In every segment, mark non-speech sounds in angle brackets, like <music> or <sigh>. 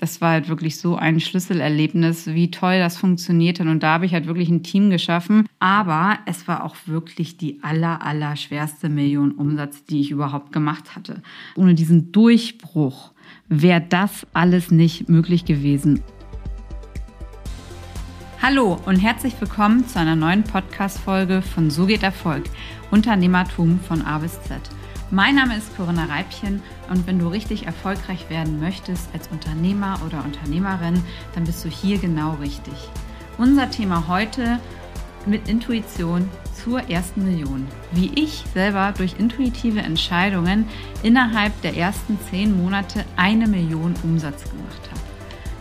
das war halt wirklich so ein Schlüsselerlebnis, wie toll das funktioniert. Und da habe ich halt wirklich ein Team geschaffen. Aber es war auch wirklich die aller, aller schwerste Million Umsatz, die ich überhaupt gemacht hatte. Ohne diesen Durchbruch wäre das alles nicht möglich gewesen. Hallo und herzlich willkommen zu einer neuen Podcast-Folge von So geht Erfolg. Unternehmertum von A bis Z. Mein Name ist Corinna Reibchen und wenn du richtig erfolgreich werden möchtest als Unternehmer oder Unternehmerin, dann bist du hier genau richtig. Unser Thema heute mit Intuition zur ersten Million. Wie ich selber durch intuitive Entscheidungen innerhalb der ersten zehn Monate eine Million Umsatz gemacht habe.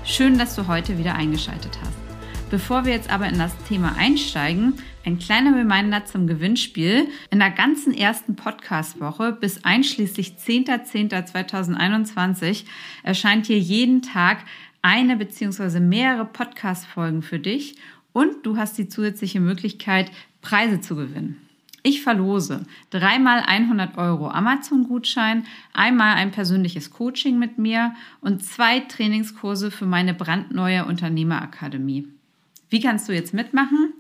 Schön, dass du heute wieder eingeschaltet hast. Bevor wir jetzt aber in das Thema einsteigen, ein kleiner Reminder zum Gewinnspiel. In der ganzen ersten Podcast-Woche bis einschließlich 10.10.2021 erscheint hier jeden Tag eine bzw. mehrere Podcast-Folgen für dich und du hast die zusätzliche Möglichkeit, Preise zu gewinnen. Ich verlose dreimal 100 Euro Amazon-Gutschein, einmal ein persönliches Coaching mit mir und zwei Trainingskurse für meine brandneue Unternehmerakademie. Wie kannst du jetzt mitmachen?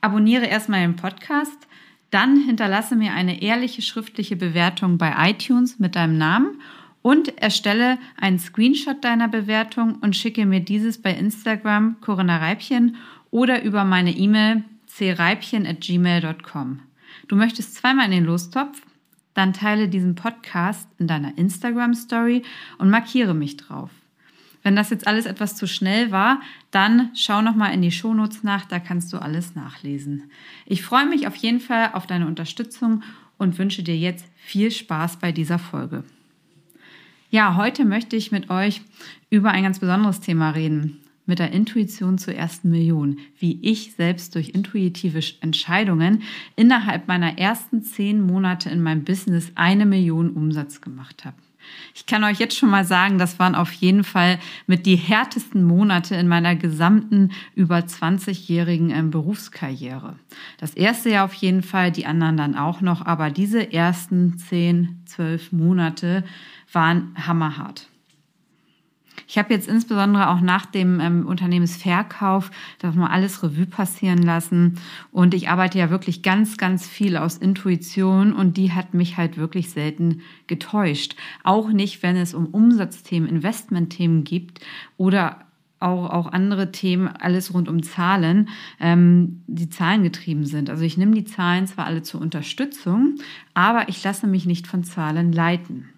Abonniere erstmal den Podcast, dann hinterlasse mir eine ehrliche schriftliche Bewertung bei iTunes mit deinem Namen und erstelle einen Screenshot deiner Bewertung und schicke mir dieses bei Instagram Corinna Reibchen oder über meine E-Mail creibchen@gmail.com. Du möchtest zweimal in den Lostopf? Dann teile diesen Podcast in deiner Instagram Story und markiere mich drauf. Wenn das jetzt alles etwas zu schnell war, dann schau noch mal in die Shownotes nach, da kannst du alles nachlesen. Ich freue mich auf jeden Fall auf deine Unterstützung und wünsche dir jetzt viel Spaß bei dieser Folge. Ja, heute möchte ich mit euch über ein ganz besonderes Thema reden, mit der Intuition zur ersten Million, wie ich selbst durch intuitive Entscheidungen innerhalb meiner ersten zehn Monate in meinem Business eine Million Umsatz gemacht habe. Ich kann euch jetzt schon mal sagen, das waren auf jeden Fall mit die härtesten Monate in meiner gesamten über 20-jährigen ähm, Berufskarriere. Das erste Jahr auf jeden Fall, die anderen dann auch noch, aber diese ersten 10, 12 Monate waren hammerhart. Ich habe jetzt insbesondere auch nach dem ähm, Unternehmensverkauf das mal alles Revue passieren lassen. Und ich arbeite ja wirklich ganz, ganz viel aus Intuition und die hat mich halt wirklich selten getäuscht. Auch nicht, wenn es um Umsatzthemen, Investmentthemen gibt oder auch, auch andere Themen, alles rund um Zahlen, ähm, die Zahlen getrieben sind. Also ich nehme die Zahlen zwar alle zur Unterstützung, aber ich lasse mich nicht von Zahlen leiten.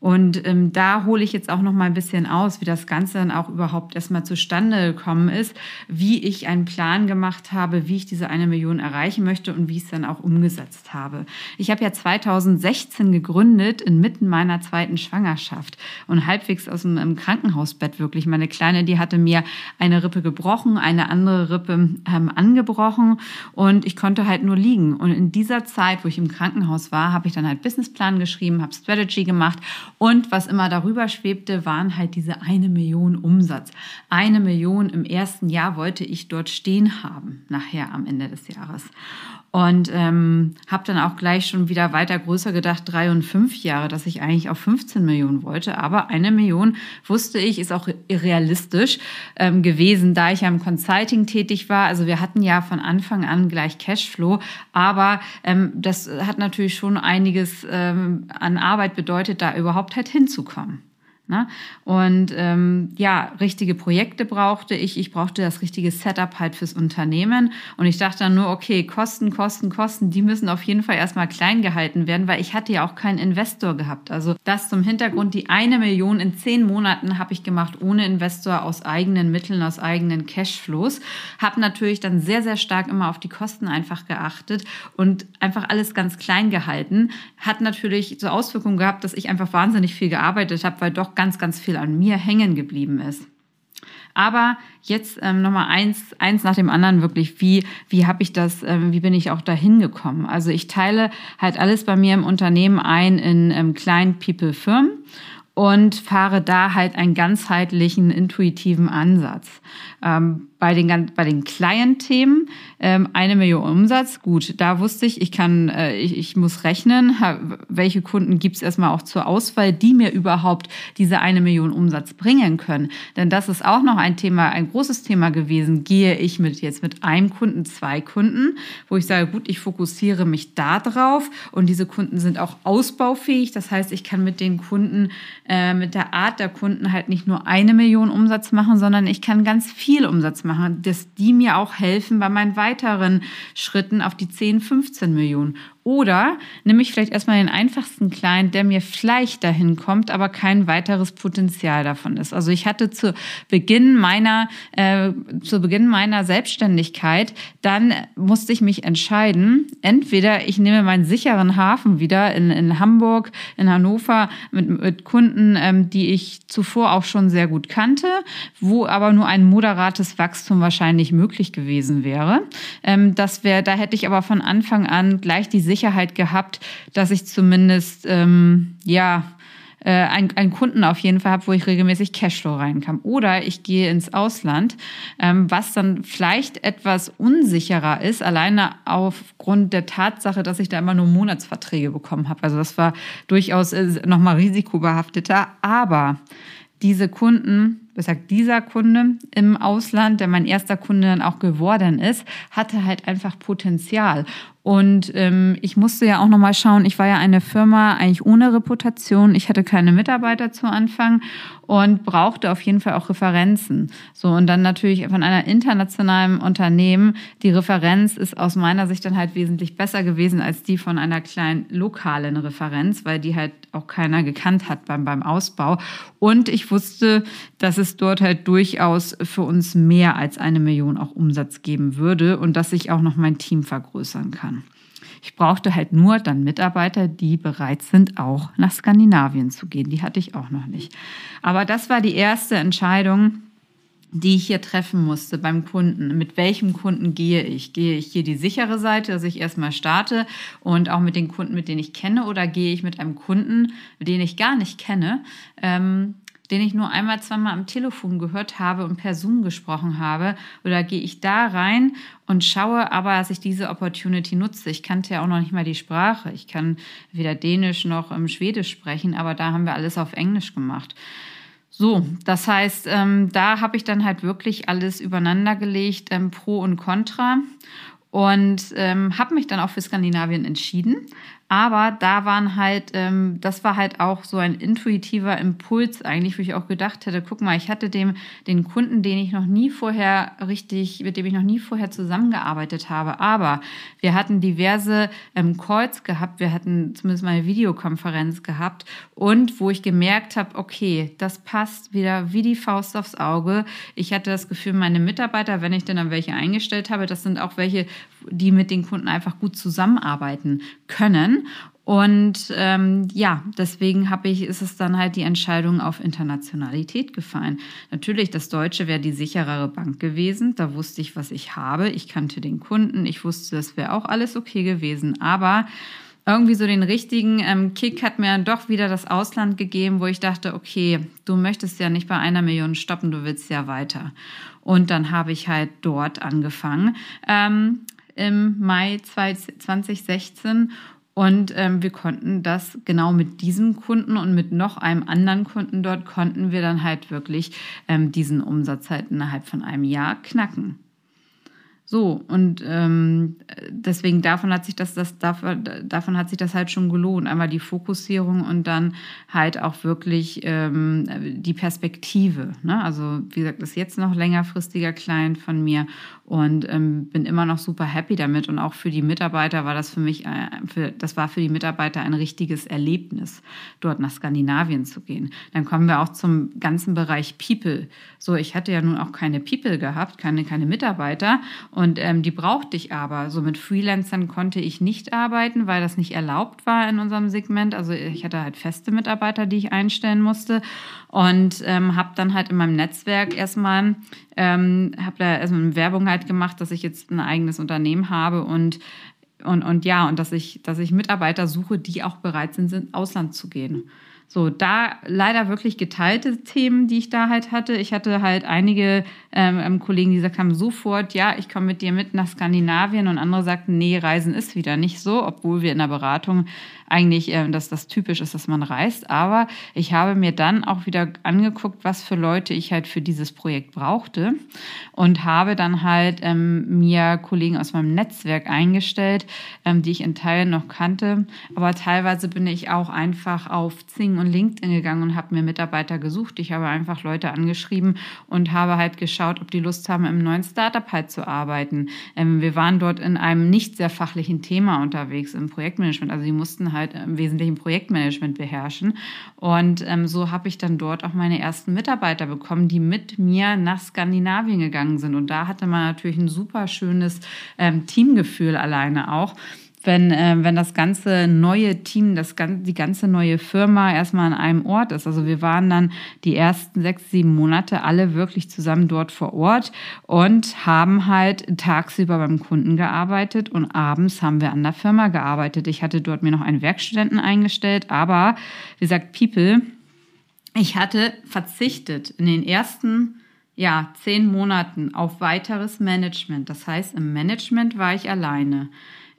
Und ähm, da hole ich jetzt auch noch mal ein bisschen aus, wie das Ganze dann auch überhaupt erstmal zustande gekommen ist, wie ich einen Plan gemacht habe, wie ich diese eine Million erreichen möchte und wie ich es dann auch umgesetzt habe. Ich habe ja 2016 gegründet, inmitten meiner zweiten Schwangerschaft und halbwegs aus dem Krankenhausbett wirklich. Meine Kleine, die hatte mir eine Rippe gebrochen, eine andere Rippe ähm, angebrochen und ich konnte halt nur liegen. Und in dieser Zeit, wo ich im Krankenhaus war, habe ich dann halt Businessplan geschrieben, habe Strategy gemacht und was immer darüber schwebte, waren halt diese eine Million Umsatz. Eine Million im ersten Jahr wollte ich dort stehen haben, nachher am Ende des Jahres. Und ähm, habe dann auch gleich schon wieder weiter größer gedacht, drei und fünf Jahre, dass ich eigentlich auf 15 Millionen wollte. Aber eine Million wusste ich, ist auch realistisch ähm, gewesen, da ich ja im Consulting tätig war. Also wir hatten ja von Anfang an gleich Cashflow, aber ähm, das hat natürlich schon einiges ähm, an Arbeit bedeutet, da überhaupt halt hinzukommen. Ne? Und ähm, ja, richtige Projekte brauchte ich. Ich brauchte das richtige Setup halt fürs Unternehmen. Und ich dachte dann nur, okay, Kosten, Kosten, Kosten, die müssen auf jeden Fall erstmal klein gehalten werden, weil ich hatte ja auch keinen Investor gehabt. Also das zum Hintergrund, die eine Million in zehn Monaten habe ich gemacht ohne Investor aus eigenen Mitteln, aus eigenen Cashflows. Habe natürlich dann sehr, sehr stark immer auf die Kosten einfach geachtet und einfach alles ganz klein gehalten. Hat natürlich so Auswirkungen gehabt, dass ich einfach wahnsinnig viel gearbeitet habe, weil doch ganz, ganz viel an mir hängen geblieben ist. Aber jetzt ähm, nochmal eins, eins nach dem anderen wirklich, wie, wie habe ich das, ähm, wie bin ich auch dahin gekommen? Also ich teile halt alles bei mir im Unternehmen ein in ähm, kleinen People-Firmen und fahre da halt einen ganzheitlichen, intuitiven Ansatz. Ähm, bei den, bei den Client-Themen ähm, eine Million Umsatz, gut, da wusste ich, ich kann, äh, ich, ich muss rechnen, welche Kunden gibt es erstmal auch zur Auswahl, die mir überhaupt diese eine Million Umsatz bringen können. Denn das ist auch noch ein Thema, ein großes Thema gewesen. Gehe ich mit jetzt mit einem Kunden, zwei Kunden, wo ich sage, gut, ich fokussiere mich da drauf und diese Kunden sind auch ausbaufähig. Das heißt, ich kann mit den Kunden, äh, mit der Art der Kunden halt nicht nur eine Million Umsatz machen, sondern ich kann ganz viel Umsatz machen machen, dass die mir auch helfen bei meinen weiteren Schritten auf die 10, 15 Millionen. Oder nehme ich vielleicht erstmal den einfachsten Client, der mir vielleicht dahin kommt, aber kein weiteres Potenzial davon ist. Also ich hatte zu Beginn meiner, äh, zu Beginn meiner Selbstständigkeit, dann musste ich mich entscheiden, entweder ich nehme meinen sicheren Hafen wieder in, in Hamburg, in Hannover mit, mit Kunden, ähm, die ich zuvor auch schon sehr gut kannte, wo aber nur ein moderates Wachstum wahrscheinlich möglich gewesen wäre. Ähm, das wäre, da hätte ich aber von Anfang an gleich die Sicherheit gehabt, dass ich zumindest ähm, ja äh, einen, einen Kunden auf jeden Fall habe, wo ich regelmäßig Cashflow reinkam. Oder ich gehe ins Ausland, ähm, was dann vielleicht etwas unsicherer ist, alleine aufgrund der Tatsache, dass ich da immer nur Monatsverträge bekommen habe. Also das war durchaus äh, nochmal risikobehafteter. Aber diese Kunden, besagt dieser Kunde im Ausland, der mein erster Kunde dann auch geworden ist, hatte halt einfach Potenzial. Und ähm, ich musste ja auch nochmal schauen, ich war ja eine Firma eigentlich ohne Reputation, ich hatte keine Mitarbeiter zu Anfang und brauchte auf jeden Fall auch Referenzen. So, und dann natürlich von einer internationalen Unternehmen, die Referenz ist aus meiner Sicht dann halt wesentlich besser gewesen als die von einer kleinen lokalen Referenz, weil die halt auch keiner gekannt hat beim, beim Ausbau. Und ich wusste, dass es dort halt durchaus für uns mehr als eine Million auch Umsatz geben würde und dass ich auch noch mein Team vergrößern kann. Ich brauchte halt nur dann Mitarbeiter, die bereit sind, auch nach Skandinavien zu gehen. Die hatte ich auch noch nicht. Aber das war die erste Entscheidung, die ich hier treffen musste beim Kunden. Mit welchem Kunden gehe ich? Gehe ich hier die sichere Seite, dass ich erstmal starte und auch mit den Kunden, mit denen ich kenne, oder gehe ich mit einem Kunden, den ich gar nicht kenne, ähm, den ich nur einmal, zweimal am Telefon gehört habe und per Zoom gesprochen habe? Oder gehe ich da rein und schaue aber, dass ich diese Opportunity nutze? Ich kannte ja auch noch nicht mal die Sprache. Ich kann weder Dänisch noch ähm, Schwedisch sprechen, aber da haben wir alles auf Englisch gemacht. So, das heißt, ähm, da habe ich dann halt wirklich alles übereinander gelegt, ähm, Pro und Contra und ähm, habe mich dann auch für Skandinavien entschieden. Aber da waren halt, ähm, das war halt auch so ein intuitiver Impuls eigentlich, wo ich auch gedacht hätte, guck mal, ich hatte dem den Kunden, den ich noch nie vorher richtig, mit dem ich noch nie vorher zusammengearbeitet habe. Aber wir hatten diverse ähm, Calls gehabt, wir hatten zumindest mal eine Videokonferenz gehabt und wo ich gemerkt habe, okay, das passt wieder wie die Faust aufs Auge. Ich hatte das Gefühl, meine Mitarbeiter, wenn ich denn dann welche eingestellt habe, das sind auch welche, die mit den Kunden einfach gut zusammenarbeiten können. Und ähm, ja, deswegen habe ich, ist es dann halt die Entscheidung auf Internationalität gefallen. Natürlich, das Deutsche wäre die sicherere Bank gewesen. Da wusste ich, was ich habe. Ich kannte den Kunden. Ich wusste, das wäre auch alles okay gewesen. Aber irgendwie so den richtigen ähm, Kick hat mir doch wieder das Ausland gegeben, wo ich dachte, okay, du möchtest ja nicht bei einer Million stoppen, du willst ja weiter. Und dann habe ich halt dort angefangen. Ähm, im Mai 2016 und ähm, wir konnten das genau mit diesem Kunden und mit noch einem anderen Kunden dort konnten wir dann halt wirklich ähm, diesen Umsatz halt innerhalb von einem Jahr knacken. So, und ähm, deswegen davon hat sich das, das davon, davon hat sich das halt schon gelohnt. Einmal die Fokussierung und dann halt auch wirklich ähm, die Perspektive. Ne? Also, wie gesagt, das ist jetzt noch längerfristiger Client von mir und ähm, bin immer noch super happy damit. Und auch für die Mitarbeiter war das für mich, äh, für, das war für die Mitarbeiter ein richtiges Erlebnis, dort nach Skandinavien zu gehen. Dann kommen wir auch zum ganzen Bereich People. So, ich hatte ja nun auch keine People gehabt, keine, keine Mitarbeiter und ähm, die brauchte ich aber. So mit Freelancern konnte ich nicht arbeiten, weil das nicht erlaubt war in unserem Segment. Also ich hatte halt feste Mitarbeiter, die ich einstellen musste und ähm, habe dann halt in meinem Netzwerk erstmal ähm, habe da erstmal eine Werbung halt gemacht, dass ich jetzt ein eigenes Unternehmen habe und und, und ja, und dass ich, dass ich Mitarbeiter suche, die auch bereit sind, ins Ausland zu gehen. So, da leider wirklich geteilte Themen, die ich da halt hatte. Ich hatte halt einige ähm, ähm, Kollegen, die gesagt haben, sofort, ja, ich komme mit dir mit nach Skandinavien und andere sagten, nee, Reisen ist wieder nicht so, obwohl wir in der Beratung eigentlich, äh, dass das typisch ist, dass man reist. Aber ich habe mir dann auch wieder angeguckt, was für Leute ich halt für dieses Projekt brauchte und habe dann halt ähm, mir Kollegen aus meinem Netzwerk eingestellt, ähm, die ich in Teilen noch kannte. Aber teilweise bin ich auch einfach auf Zing und LinkedIn gegangen und habe mir Mitarbeiter gesucht. Ich habe einfach Leute angeschrieben und habe halt geschaut, ob die Lust haben, im neuen Startup halt zu arbeiten. Ähm, wir waren dort in einem nicht sehr fachlichen Thema unterwegs im Projektmanagement. Also die mussten halt im Wesentlichen Projektmanagement beherrschen. Und ähm, so habe ich dann dort auch meine ersten Mitarbeiter bekommen, die mit mir nach Skandinavien gegangen sind. Und da hatte man natürlich ein super schönes ähm, Teamgefühl alleine auch wenn, äh, wenn das ganze neue Team, das, die ganze neue Firma erstmal an einem Ort ist. Also wir waren dann die ersten sechs, sieben Monate alle wirklich zusammen dort vor Ort und haben halt tagsüber beim Kunden gearbeitet und abends haben wir an der Firma gearbeitet. Ich hatte dort mir noch einen Werkstudenten eingestellt, aber wie gesagt, People, ich hatte verzichtet in den ersten ja, zehn Monaten auf weiteres Management. Das heißt, im Management war ich alleine.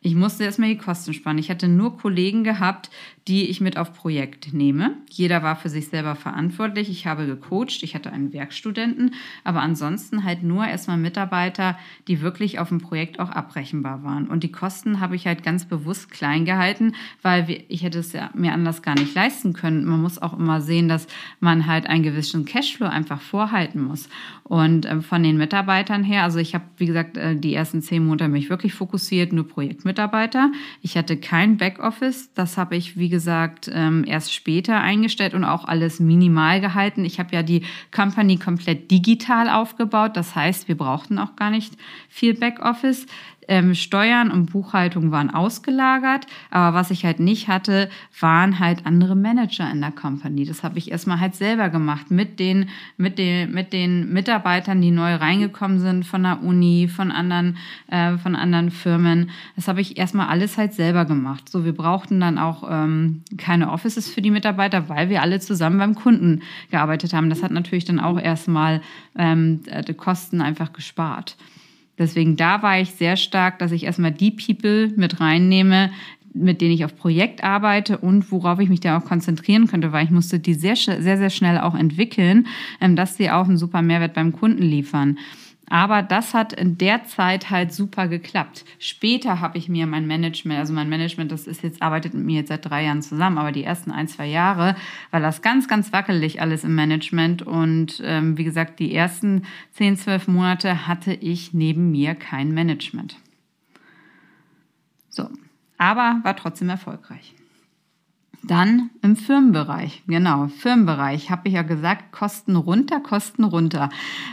Ich musste erstmal die Kosten sparen. Ich hatte nur Kollegen gehabt, die ich mit auf Projekt nehme. Jeder war für sich selber verantwortlich. Ich habe gecoacht, ich hatte einen Werkstudenten, aber ansonsten halt nur erstmal Mitarbeiter, die wirklich auf dem Projekt auch abrechenbar waren. Und die Kosten habe ich halt ganz bewusst klein gehalten, weil ich hätte es ja mir anders gar nicht leisten können. Man muss auch immer sehen, dass man halt einen gewissen Cashflow einfach vorhalten muss. Und äh, von den Mitarbeitern her, also ich habe, wie gesagt, äh, die ersten zehn Monate mich wirklich fokussiert, nur Projektmitarbeiter. Ich hatte kein Backoffice. Das habe ich, wie gesagt, ähm, erst später eingestellt und auch alles minimal gehalten. Ich habe ja die Company komplett digital aufgebaut. Das heißt, wir brauchten auch gar nicht viel Backoffice. Ähm, Steuern und Buchhaltung waren ausgelagert, aber was ich halt nicht hatte, waren halt andere Manager in der Company. Das habe ich erstmal halt selber gemacht mit den, mit den, mit den Mitarbeitern, die neu reingekommen sind von der Uni, von anderen, äh, von anderen Firmen. Das habe ich erstmal alles halt selber gemacht. So, wir brauchten dann auch ähm, keine Offices für die Mitarbeiter, weil wir alle zusammen beim Kunden gearbeitet haben. Das hat natürlich dann auch erstmal ähm, die Kosten einfach gespart. Deswegen da war ich sehr stark, dass ich erstmal die People mit reinnehme, mit denen ich auf Projekt arbeite und worauf ich mich da auch konzentrieren könnte, weil ich musste die sehr, sehr, sehr schnell auch entwickeln, ähm, dass sie auch einen super Mehrwert beim Kunden liefern. Aber das hat in der Zeit halt super geklappt. Später habe ich mir mein Management, also mein Management, das ist jetzt, arbeitet mit mir jetzt seit drei Jahren zusammen, aber die ersten ein, zwei Jahre war das ganz, ganz wackelig alles im Management. Und ähm, wie gesagt, die ersten zehn, zwölf Monate hatte ich neben mir kein Management. So, aber war trotzdem erfolgreich. Dann im Firmenbereich, genau, Firmenbereich, habe ich ja gesagt, Kosten runter, Kosten runter.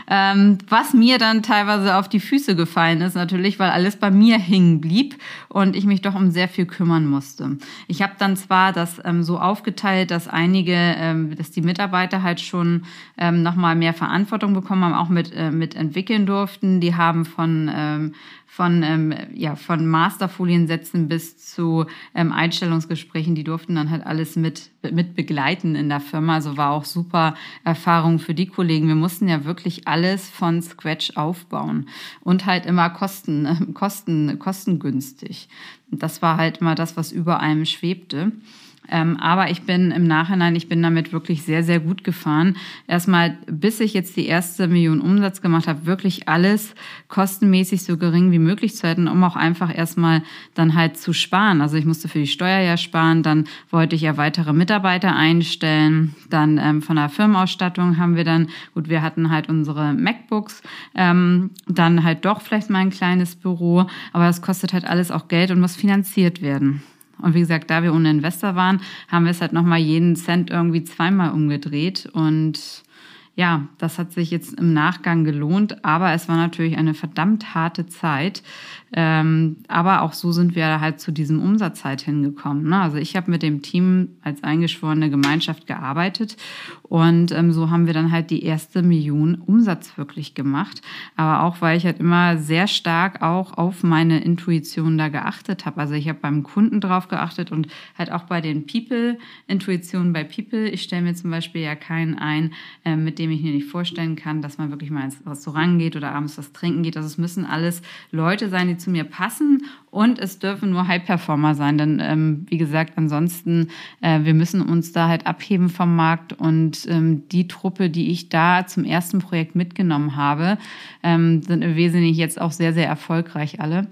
Ähm, was mir dann teilweise auf die Füße gefallen ist, natürlich, weil alles bei mir hängen blieb und ich mich doch um sehr viel kümmern musste. Ich habe dann zwar das ähm, so aufgeteilt, dass einige, ähm, dass die Mitarbeiter halt schon ähm, nochmal mehr Verantwortung bekommen haben, auch mit, äh, mit entwickeln durften. Die haben von ähm, von, ähm, ja, von Masterfoliensätzen bis zu ähm, Einstellungsgesprächen, die durften dann halt alles mit, mit begleiten in der Firma. Also war auch super Erfahrung für die Kollegen. Wir mussten ja wirklich alles von Scratch aufbauen und halt immer kosten, äh, <laughs> kosten, kostengünstig. Das war halt immer das, was über allem schwebte. Ähm, aber ich bin im Nachhinein, ich bin damit wirklich sehr, sehr gut gefahren. Erstmal, bis ich jetzt die erste Million Umsatz gemacht habe, wirklich alles kostenmäßig so gering wie möglich zu halten, um auch einfach erstmal dann halt zu sparen. Also ich musste für die Steuer ja sparen, dann wollte ich ja weitere Mitarbeiter einstellen, dann ähm, von der Firmenausstattung haben wir dann, gut, wir hatten halt unsere MacBooks, ähm, dann halt doch vielleicht mal ein kleines Büro, aber das kostet halt alles auch Geld und muss finanziert werden. Und wie gesagt, da wir ohne Investor waren, haben wir es halt nochmal jeden Cent irgendwie zweimal umgedreht. Und ja, das hat sich jetzt im Nachgang gelohnt, aber es war natürlich eine verdammt harte Zeit. Ähm, aber auch so sind wir halt zu diesem Umsatz halt hingekommen. Ne? Also ich habe mit dem Team als eingeschworene Gemeinschaft gearbeitet und ähm, so haben wir dann halt die erste Million Umsatz wirklich gemacht. Aber auch, weil ich halt immer sehr stark auch auf meine Intuition da geachtet habe. Also ich habe beim Kunden drauf geachtet und halt auch bei den People, Intuition bei People. Ich stelle mir zum Beispiel ja keinen ein, äh, mit dem ich mir nicht vorstellen kann, dass man wirklich mal ins Restaurant geht oder abends was trinken geht. Also es müssen alles Leute sein, die zu mir passen und es dürfen nur High-Performer sein, denn ähm, wie gesagt, ansonsten, äh, wir müssen uns da halt abheben vom Markt und ähm, die Truppe, die ich da zum ersten Projekt mitgenommen habe, ähm, sind im Wesentlichen jetzt auch sehr, sehr erfolgreich alle.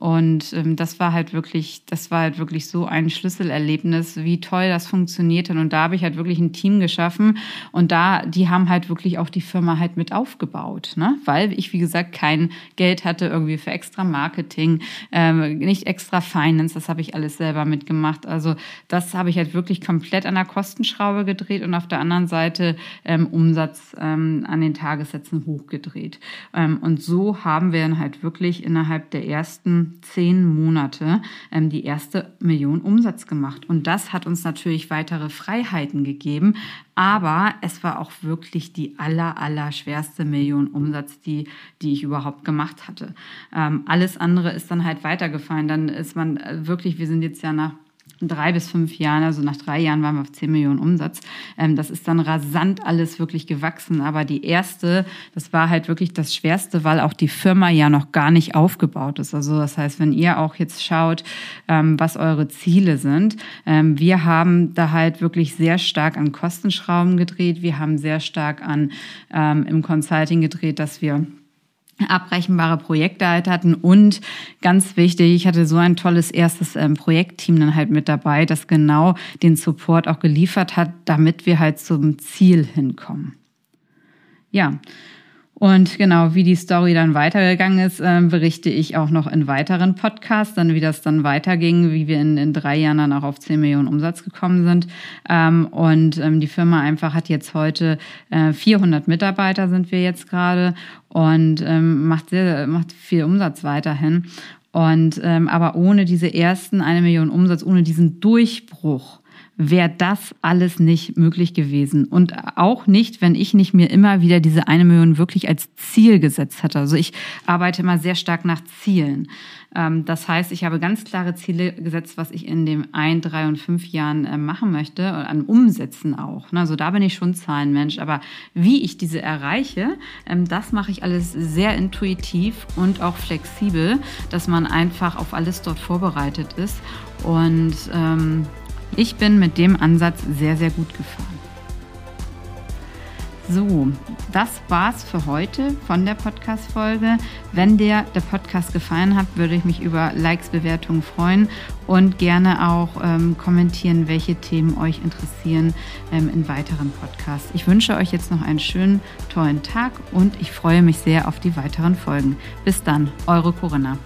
Und ähm, das war halt wirklich, das war halt wirklich so ein Schlüsselerlebnis, wie toll das funktioniert hat. Und da habe ich halt wirklich ein Team geschaffen und da, die haben halt wirklich auch die Firma halt mit aufgebaut, ne? Weil ich, wie gesagt, kein Geld hatte irgendwie für extra Marketing, ähm, nicht extra Finance, das habe ich alles selber mitgemacht. Also das habe ich halt wirklich komplett an der Kostenschraube gedreht und auf der anderen Seite ähm, Umsatz ähm, an den Tagessätzen hochgedreht. Ähm, und so haben wir dann halt wirklich innerhalb der ersten zehn Monate ähm, die erste Million Umsatz gemacht. Und das hat uns natürlich weitere Freiheiten gegeben. Aber es war auch wirklich die aller, aller schwerste Million Umsatz, die, die ich überhaupt gemacht hatte. Ähm, alles andere ist dann halt weitergefallen. Dann ist man äh, wirklich, wir sind jetzt ja nach drei bis fünf Jahren, also nach drei Jahren waren wir auf 10 Millionen Umsatz. Ähm, das ist dann rasant alles wirklich gewachsen. Aber die erste, das war halt wirklich das Schwerste, weil auch die Firma ja noch gar nicht aufgebaut ist. Also das heißt, wenn ihr auch jetzt schaut, ähm, was eure Ziele sind, ähm, wir haben da halt wirklich sehr stark an Kostenschrauben gedreht. Wir haben sehr stark an ähm, im Consulting gedreht, dass wir abrechenbare Projekte halt hatten und ganz wichtig, ich hatte so ein tolles erstes ähm, Projektteam dann halt mit dabei, das genau den Support auch geliefert hat, damit wir halt zum Ziel hinkommen. Ja, und genau, wie die Story dann weitergegangen ist, äh, berichte ich auch noch in weiteren Podcasts, dann wie das dann weiterging, wie wir in, in drei Jahren dann auch auf 10 Millionen Umsatz gekommen sind. Ähm, und ähm, die Firma einfach hat jetzt heute äh, 400 Mitarbeiter sind wir jetzt gerade und ähm, macht sehr, macht viel Umsatz weiterhin. Und ähm, aber ohne diese ersten eine Million Umsatz, ohne diesen Durchbruch, wäre das alles nicht möglich gewesen. Und auch nicht, wenn ich nicht mir immer wieder diese eine Million wirklich als Ziel gesetzt hätte. Also ich arbeite immer sehr stark nach Zielen. Ähm, das heißt, ich habe ganz klare Ziele gesetzt, was ich in dem ein, drei und fünf Jahren äh, machen möchte, an Umsätzen auch. Also da bin ich schon Zahlenmensch. Aber wie ich diese erreiche, ähm, das mache ich alles sehr intuitiv und auch flexibel, dass man einfach auf alles dort vorbereitet ist. Und ähm, ich bin mit dem Ansatz sehr, sehr gut gefahren. So, das war's für heute von der Podcast-Folge. Wenn dir der Podcast gefallen hat, würde ich mich über Likes, Bewertungen freuen und gerne auch ähm, kommentieren, welche Themen euch interessieren ähm, in weiteren Podcasts. Ich wünsche euch jetzt noch einen schönen, tollen Tag und ich freue mich sehr auf die weiteren Folgen. Bis dann, eure Corinna.